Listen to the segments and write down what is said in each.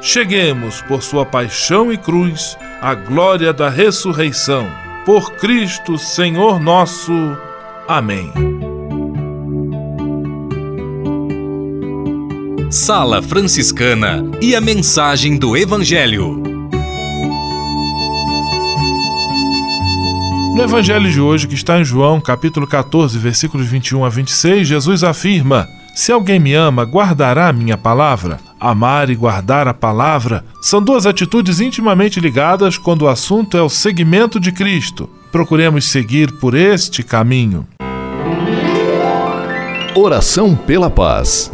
cheguemos, por sua paixão e cruz, à glória da ressurreição. Por Cristo, Senhor nosso. Amém. Sala Franciscana e a mensagem do Evangelho. No Evangelho de hoje, que está em João, capítulo 14, versículos 21 a 26, Jesus afirma: Se alguém me ama, guardará a minha palavra. Amar e guardar a palavra são duas atitudes intimamente ligadas quando o assunto é o seguimento de Cristo. Procuremos seguir por este caminho. Oração pela paz.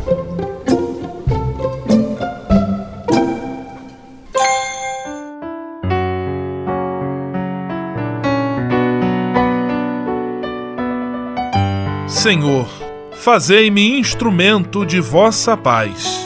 Senhor, fazei-me instrumento de vossa paz.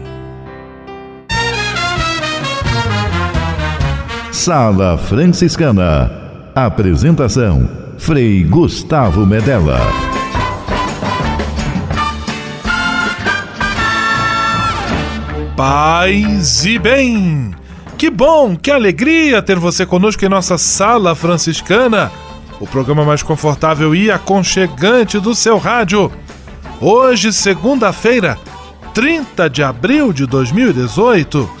Sala Franciscana. Apresentação: Frei Gustavo Medella. Paz e bem! Que bom, que alegria ter você conosco em nossa Sala Franciscana, o programa mais confortável e aconchegante do seu rádio. Hoje, segunda-feira, 30 de abril de 2018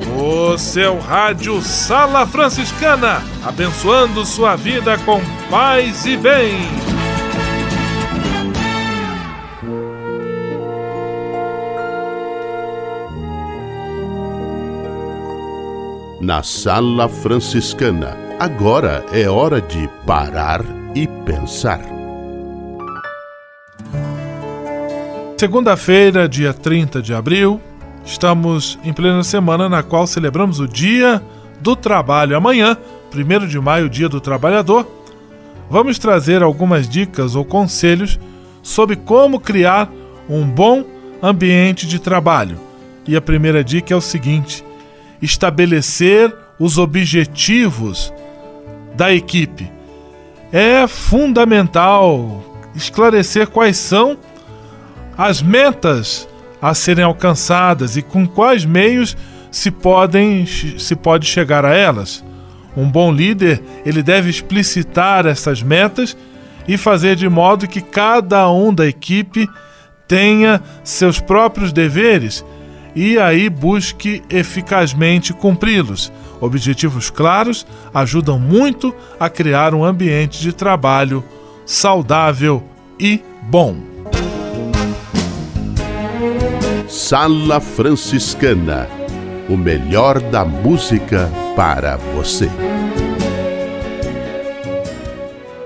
O seu rádio Sala Franciscana, abençoando sua vida com paz e bem. Na Sala Franciscana, agora é hora de parar e pensar. Segunda-feira, dia 30 de abril, estamos em plena semana na qual celebramos o Dia do Trabalho. Amanhã, 1 de maio, Dia do Trabalhador, vamos trazer algumas dicas ou conselhos sobre como criar um bom ambiente de trabalho. E a primeira dica é o seguinte: estabelecer os objetivos da equipe. É fundamental esclarecer quais são as metas a serem alcançadas e com quais meios se podem se pode chegar a elas. Um bom líder, ele deve explicitar essas metas e fazer de modo que cada um da equipe tenha seus próprios deveres e aí busque eficazmente cumpri-los. Objetivos claros ajudam muito a criar um ambiente de trabalho saudável e bom. Sala Franciscana o melhor da música para você.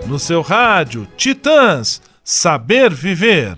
No seu rádio, Titãs, Saber Viver.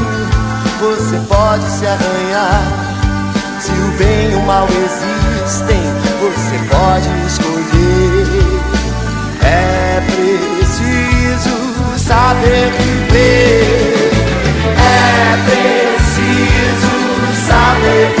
você pode se arranhar. Se o bem e o mal existem, você pode escolher. É preciso saber viver. É preciso saber viver.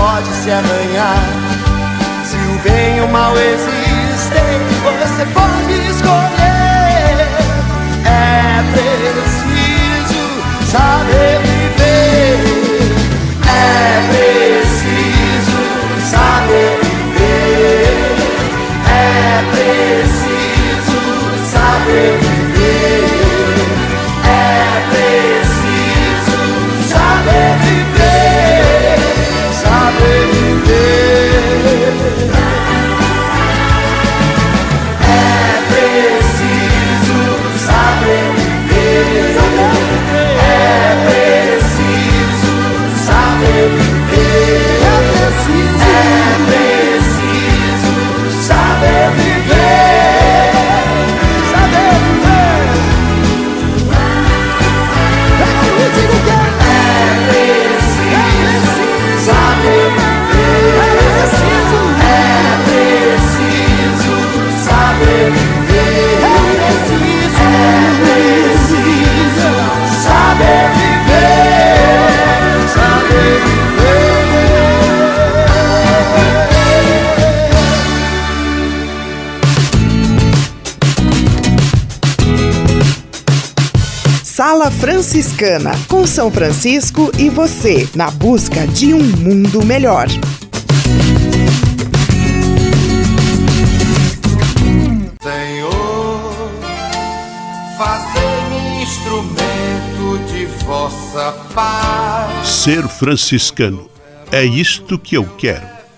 pode se arranhar. Se o bem e o mal existem, você pode escolher. É preciso saber viver. É preciso saber viver. É preciso saber viver. Sala Franciscana, com São Francisco e você, na busca de um mundo melhor. vossa paz. Ser franciscano é isto que eu quero.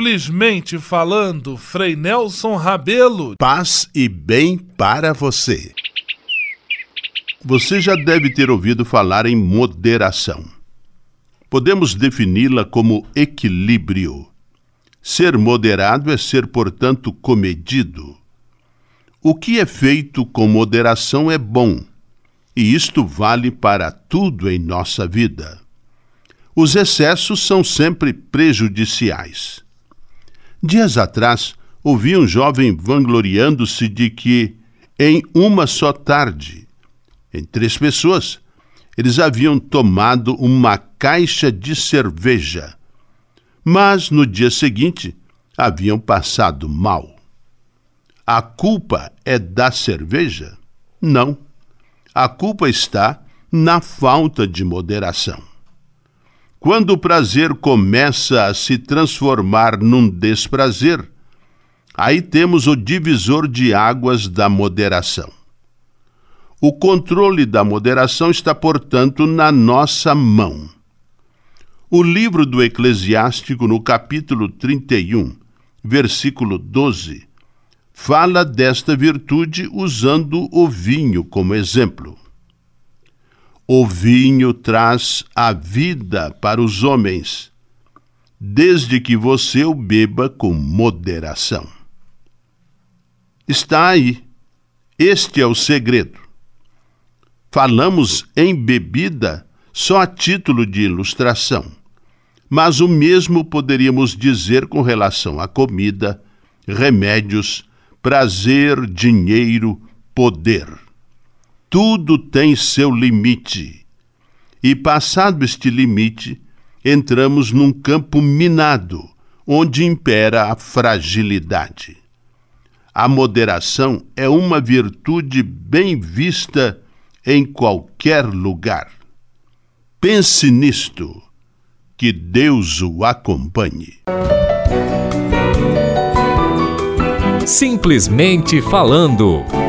Simplesmente falando, Frei Nelson Rabelo. Paz e bem para você. Você já deve ter ouvido falar em moderação. Podemos defini-la como equilíbrio. Ser moderado é ser, portanto, comedido. O que é feito com moderação é bom, e isto vale para tudo em nossa vida. Os excessos são sempre prejudiciais. Dias atrás, ouvi um jovem vangloriando-se de que, em uma só tarde, em três pessoas, eles haviam tomado uma caixa de cerveja, mas no dia seguinte haviam passado mal. A culpa é da cerveja? Não. A culpa está na falta de moderação. Quando o prazer começa a se transformar num desprazer, aí temos o divisor de águas da moderação. O controle da moderação está, portanto, na nossa mão. O livro do Eclesiástico, no capítulo 31, versículo 12, fala desta virtude usando o vinho como exemplo. O vinho traz a vida para os homens, desde que você o beba com moderação. Está aí. Este é o segredo. Falamos em bebida só a título de ilustração, mas o mesmo poderíamos dizer com relação à comida, remédios, prazer, dinheiro, poder tudo tem seu limite. E passado este limite, entramos num campo minado, onde impera a fragilidade. A moderação é uma virtude bem vista em qualquer lugar. Pense nisto. Que Deus o acompanhe. Simplesmente falando.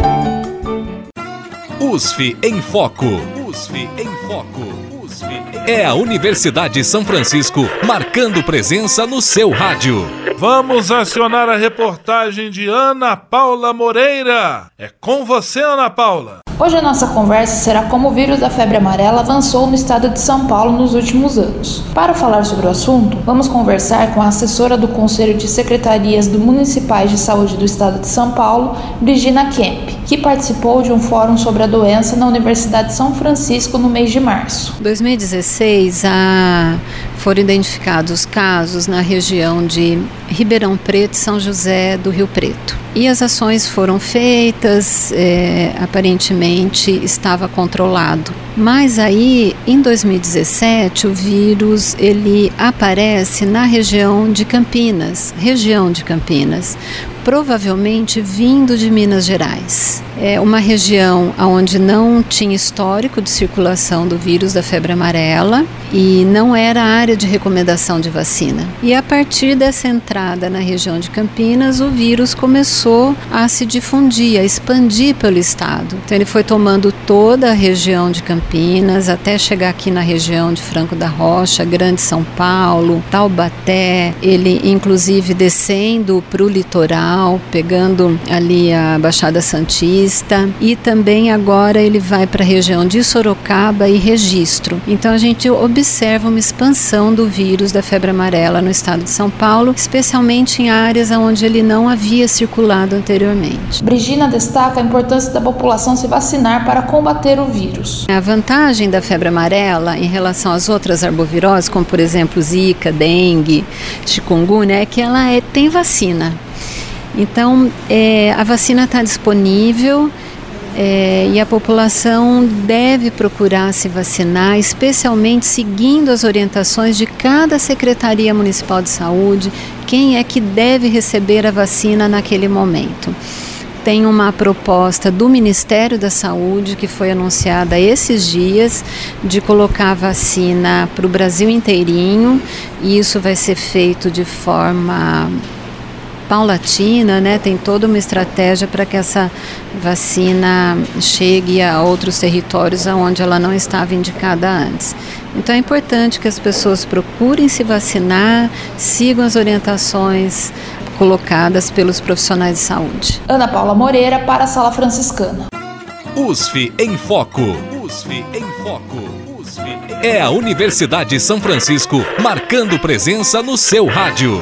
USF em Foco. USF em Foco. USF em... É a Universidade São Francisco marcando presença no seu rádio. Vamos acionar a reportagem de Ana Paula Moreira. É com você, Ana Paula. Hoje a nossa conversa será como o vírus da febre amarela avançou no estado de São Paulo nos últimos anos. Para falar sobre o assunto, vamos conversar com a assessora do Conselho de Secretarias do Municipais de Saúde do estado de São Paulo, Brigina Kemp, que participou de um fórum sobre a doença na Universidade de São Francisco no mês de março. Em 2016, a... foram identificados casos na região de Ribeirão Preto e São José do Rio Preto. E as ações foram feitas, é, aparentemente estava controlado. Mas aí, em 2017, o vírus ele aparece na região de Campinas, região de Campinas, provavelmente vindo de Minas Gerais. É uma região onde não tinha histórico de circulação do vírus da febre amarela e não era área de recomendação de vacina. E a partir dessa entrada na região de Campinas, o vírus começou a se difundir, a expandir pelo estado. Então ele foi tomando toda a região de Campinas até chegar aqui na região de Franco da Rocha, Grande São Paulo, Taubaté, ele inclusive descendo para o litoral, pegando ali a Baixada Santista e também agora ele vai para a região de Sorocaba e Registro. Então a gente observa uma expansão do vírus da febre amarela no estado de São Paulo, especialmente em áreas onde ele não havia circulado anteriormente. Brigina destaca a importância da população se vacinar para combater o vírus. A vantagem da febre amarela em relação às outras arboviroses, como por exemplo Zika, dengue, chikungunya, é que ela é, tem vacina. Então, é, a vacina está disponível é, e a população deve procurar se vacinar, especialmente seguindo as orientações de cada Secretaria Municipal de Saúde, quem é que deve receber a vacina naquele momento. Tem uma proposta do Ministério da Saúde que foi anunciada esses dias de colocar a vacina para o Brasil inteirinho e isso vai ser feito de forma paulatina, né? Tem toda uma estratégia para que essa vacina chegue a outros territórios onde ela não estava indicada antes. Então é importante que as pessoas procurem se vacinar, sigam as orientações colocadas pelos profissionais de saúde. Ana Paula Moreira para a Sala Franciscana. USF em Foco. USF em Foco. USF é a Universidade São Francisco marcando presença no seu rádio.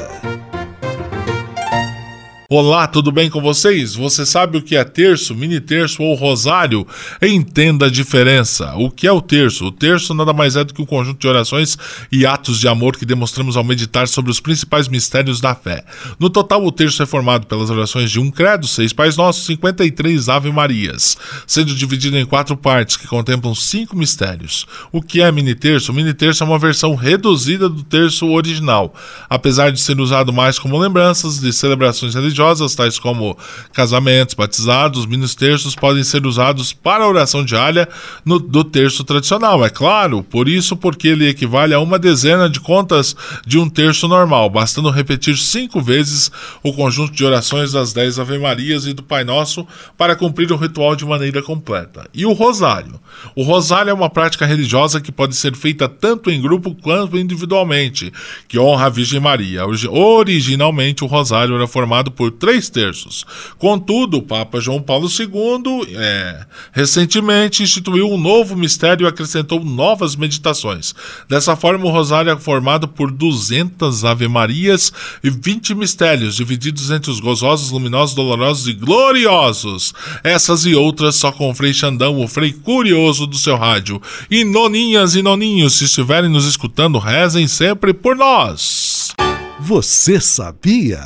Olá, tudo bem com vocês? Você sabe o que é terço, mini terço ou rosário? Entenda a diferença. O que é o terço? O terço nada mais é do que um conjunto de orações e atos de amor que demonstramos ao meditar sobre os principais mistérios da fé. No total, o terço é formado pelas orações de um credo, seis pais nossos, 53 ave marias, sendo dividido em quatro partes que contemplam cinco mistérios. O que é mini terço? O mini terço é uma versão reduzida do terço original, apesar de ser usado mais como lembranças de celebrações religiosas religiosas, tais como casamentos, batizados, ministérios, podem ser usados para a oração diária no, do terço tradicional, é claro, por isso porque ele equivale a uma dezena de contas de um terço normal, bastando repetir cinco vezes o conjunto de orações das dez Ave-Marias e do Pai Nosso para cumprir o ritual de maneira completa. E o Rosário? O Rosário é uma prática religiosa que pode ser feita tanto em grupo quanto individualmente, que honra a Virgem Maria. Originalmente, o Rosário era formado por três terços. Contudo, o Papa João Paulo II é, recentemente instituiu um novo mistério e acrescentou novas meditações. Dessa forma, o rosário é formado por 200 Ave-Marias e 20 mistérios, divididos entre os gozosos, luminosos, dolorosos e gloriosos. Essas e outras só com o Frei Xandão, o Frei Curioso do seu rádio. E noninhas e noninhos, se estiverem nos escutando, rezem sempre por nós. Você sabia?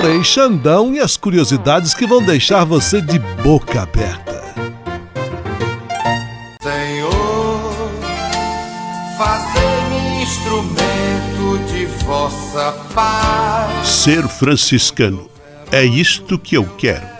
Frei Xandão e as curiosidades que vão deixar você de boca aberta. Senhor, fazer-me instrumento de vossa paz. Ser franciscano é isto que eu quero.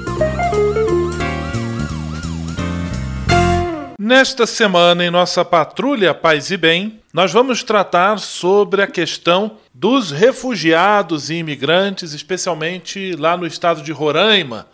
Nesta semana, em nossa Patrulha Paz e Bem, nós vamos tratar sobre a questão dos refugiados e imigrantes, especialmente lá no estado de Roraima,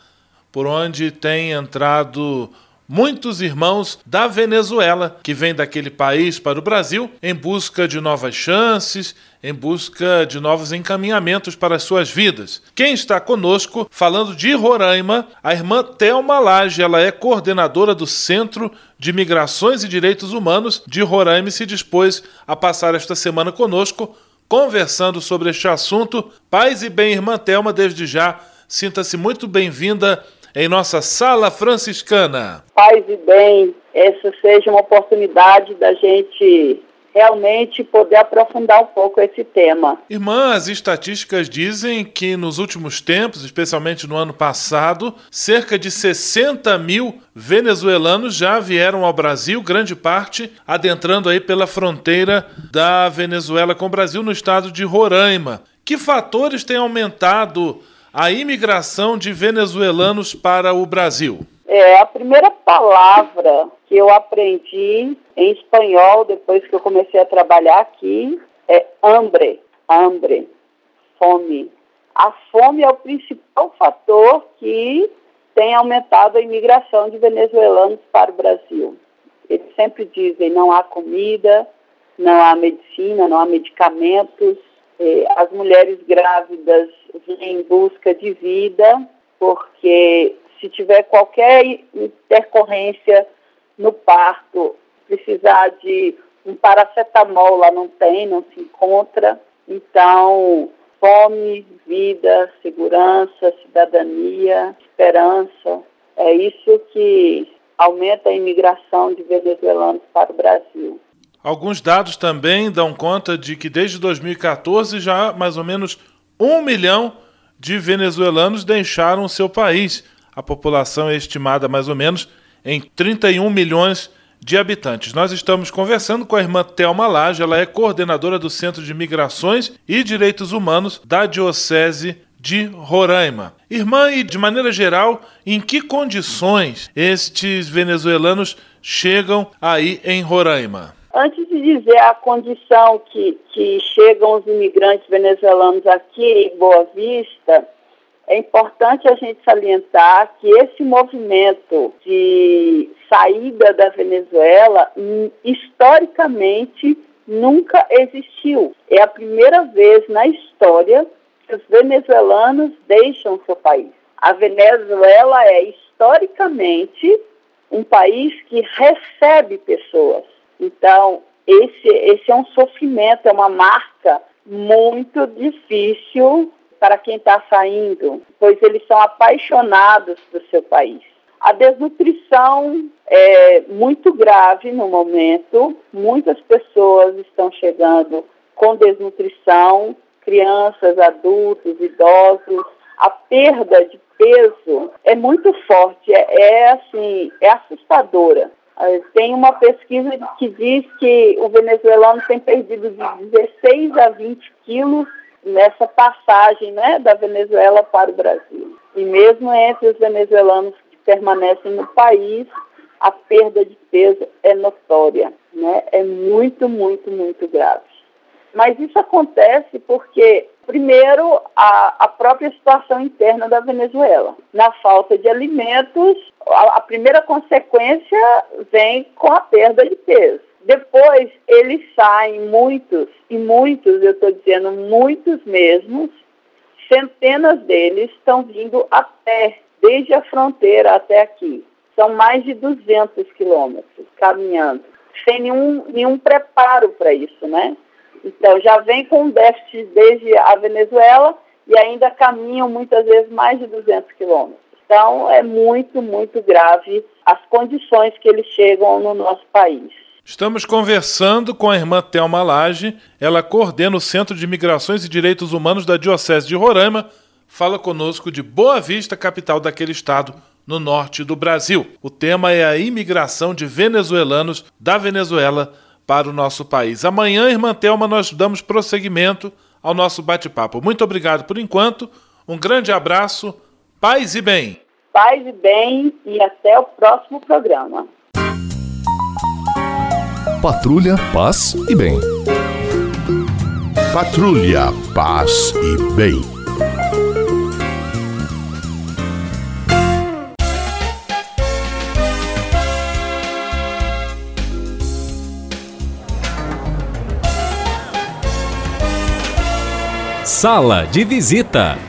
por onde tem entrado muitos irmãos da Venezuela que vêm daquele país para o Brasil em busca de novas chances, em busca de novos encaminhamentos para as suas vidas. Quem está conosco, falando de Roraima, a irmã Thelma Lage, ela é coordenadora do Centro de Migrações e Direitos Humanos de Roraima e se dispôs a passar esta semana conosco, conversando sobre este assunto. Paz e bem, irmã Thelma, desde já, sinta-se muito bem-vinda em nossa sala franciscana. Paz e bem, essa seja uma oportunidade da gente realmente poder aprofundar um pouco esse tema. Irmã, as estatísticas dizem que nos últimos tempos, especialmente no ano passado, cerca de 60 mil venezuelanos já vieram ao Brasil, grande parte adentrando aí pela fronteira da Venezuela com o Brasil no estado de Roraima. Que fatores têm aumentado a imigração de venezuelanos para o Brasil? É, a primeira palavra que eu aprendi em espanhol depois que eu comecei a trabalhar aqui é hambre, hambre, fome. A fome é o principal fator que tem aumentado a imigração de venezuelanos para o Brasil. Eles sempre dizem não há comida, não há medicina, não há medicamentos. É, as mulheres grávidas vêm em busca de vida porque se tiver qualquer intercorrência no parto, precisar de um paracetamol lá não tem, não se encontra. Então, fome, vida, segurança, cidadania, esperança, é isso que aumenta a imigração de venezuelanos para o Brasil. Alguns dados também dão conta de que desde 2014 já mais ou menos um milhão de venezuelanos deixaram o seu país. A população é estimada mais ou menos em 31 milhões de habitantes. Nós estamos conversando com a irmã Thelma Lage, ela é coordenadora do Centro de Migrações e Direitos Humanos da Diocese de Roraima. Irmã, e de maneira geral, em que condições estes venezuelanos chegam aí em Roraima? Antes de dizer a condição que, que chegam os imigrantes venezuelanos aqui em Boa Vista, é importante a gente salientar que esse movimento de saída da Venezuela, hum, historicamente, nunca existiu. É a primeira vez na história que os venezuelanos deixam seu país. A Venezuela é historicamente um país que recebe pessoas. Então, esse, esse é um sofrimento, é uma marca muito difícil para quem está saindo, pois eles são apaixonados do seu país. A desnutrição é muito grave no momento, muitas pessoas estão chegando com desnutrição, crianças, adultos, idosos. A perda de peso é muito forte, é, é assim, é assustadora. Tem uma pesquisa que diz que o venezuelano tem perdido de 16 a 20 quilos nessa passagem né, da Venezuela para o Brasil. E mesmo entre os venezuelanos que permanecem no país, a perda de peso é notória, né? é muito, muito, muito grave. Mas isso acontece porque, primeiro, a, a própria situação interna da Venezuela. Na falta de alimentos, a, a primeira consequência vem com a perda de peso. Depois, eles saem muitos, e muitos, eu estou dizendo muitos mesmos, centenas deles estão vindo a pé, desde a fronteira até aqui. São mais de 200 quilômetros caminhando, sem nenhum, nenhum preparo para isso, né? Então, já vem com um déficit desde a Venezuela e ainda caminham muitas vezes mais de 200 quilômetros. Então, é muito, muito grave as condições que eles chegam no nosso país. Estamos conversando com a irmã Thelma Lage, ela coordena o Centro de Migrações e Direitos Humanos da Diocese de Roraima, fala conosco de Boa Vista, capital daquele estado, no norte do Brasil. O tema é a imigração de venezuelanos da Venezuela para o nosso país. Amanhã, irmã Thelma, nós damos prosseguimento ao nosso bate-papo. Muito obrigado por enquanto, um grande abraço, paz e bem. Paz e bem e até o próximo programa. Patrulha, paz e bem. Patrulha, paz e bem. Sala de visita.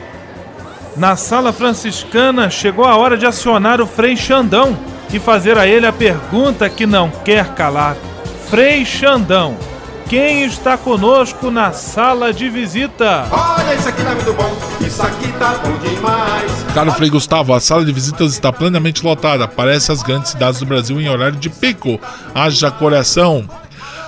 Na sala franciscana chegou a hora de acionar o Frei Xandão e fazer a ele a pergunta que não quer calar. Frei Xandão, quem está conosco na sala de visita? Olha, isso aqui tá muito bom, isso aqui tá bom demais. Caro Frei Gustavo, a sala de visitas está plenamente lotada. Parece as grandes cidades do Brasil em horário de pico. Haja coração.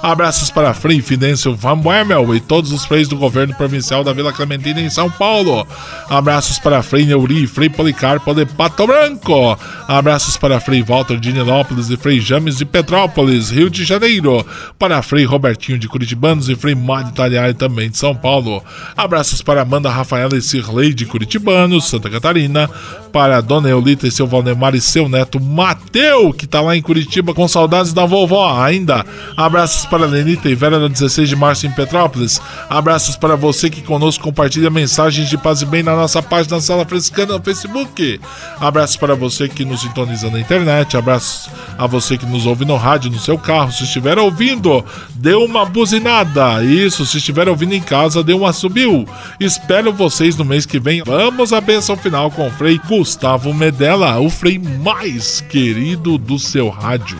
Abraços para Frei Fidêncio Van Boemel e todos os freis do governo provincial da Vila Clementina em São Paulo. Abraços para Frei Neuri e Frei Policarpo de Pato Branco. Abraços para Frei Walter de Nilópolis e Frei James de Petrópolis, Rio de Janeiro. Para Frei Robertinho de Curitibanos e Frei Mário Taliari também de São Paulo. Abraços para Amanda Rafaela e Cirlei de Curitibanos, Santa Catarina. Para Dona Eulita e seu Valdemar e seu neto Mateu, que está lá em Curitiba com saudades da vovó ainda. Abraços para Lenita e Vera da 16 de março em Petrópolis. Abraços para você que conosco compartilha mensagens de paz e bem na nossa página Sala Frescana no Facebook. Abraços para você que nos sintoniza na internet. Abraços a você que nos ouve no rádio, no seu carro. Se estiver ouvindo, dê uma buzinada. Isso, se estiver ouvindo em casa, dê uma subiu. Espero vocês no mês que vem. Vamos à benção final com o Frei Gustavo Medella, o Frei mais querido do seu rádio.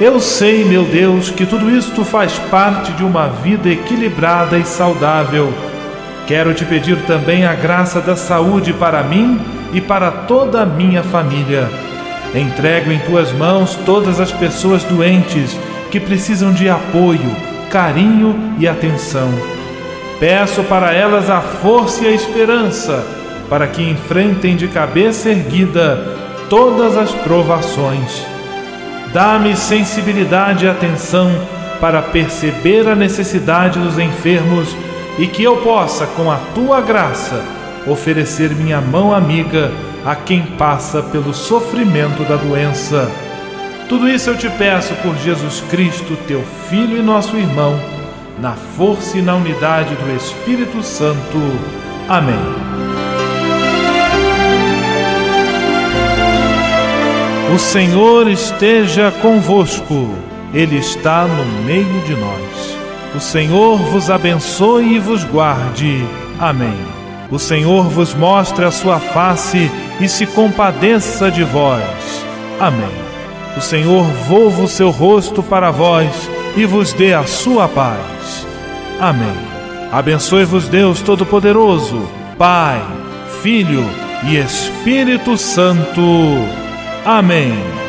Eu sei, meu Deus, que tudo isto faz parte de uma vida equilibrada e saudável. Quero te pedir também a graça da saúde para mim e para toda a minha família. Entrego em tuas mãos todas as pessoas doentes que precisam de apoio, carinho e atenção. Peço para elas a força e a esperança para que enfrentem de cabeça erguida todas as provações. Dá-me sensibilidade e atenção para perceber a necessidade dos enfermos e que eu possa, com a tua graça, oferecer minha mão amiga a quem passa pelo sofrimento da doença. Tudo isso eu te peço por Jesus Cristo, teu Filho e nosso irmão, na força e na unidade do Espírito Santo. Amém. O Senhor esteja convosco, Ele está no meio de nós. O Senhor vos abençoe e vos guarde. Amém. O Senhor vos mostre a sua face e se compadeça de vós. Amém. O Senhor volva o seu rosto para vós e vos dê a sua paz. Amém. Abençoe-vos Deus Todo-Poderoso, Pai, Filho e Espírito Santo. Amém.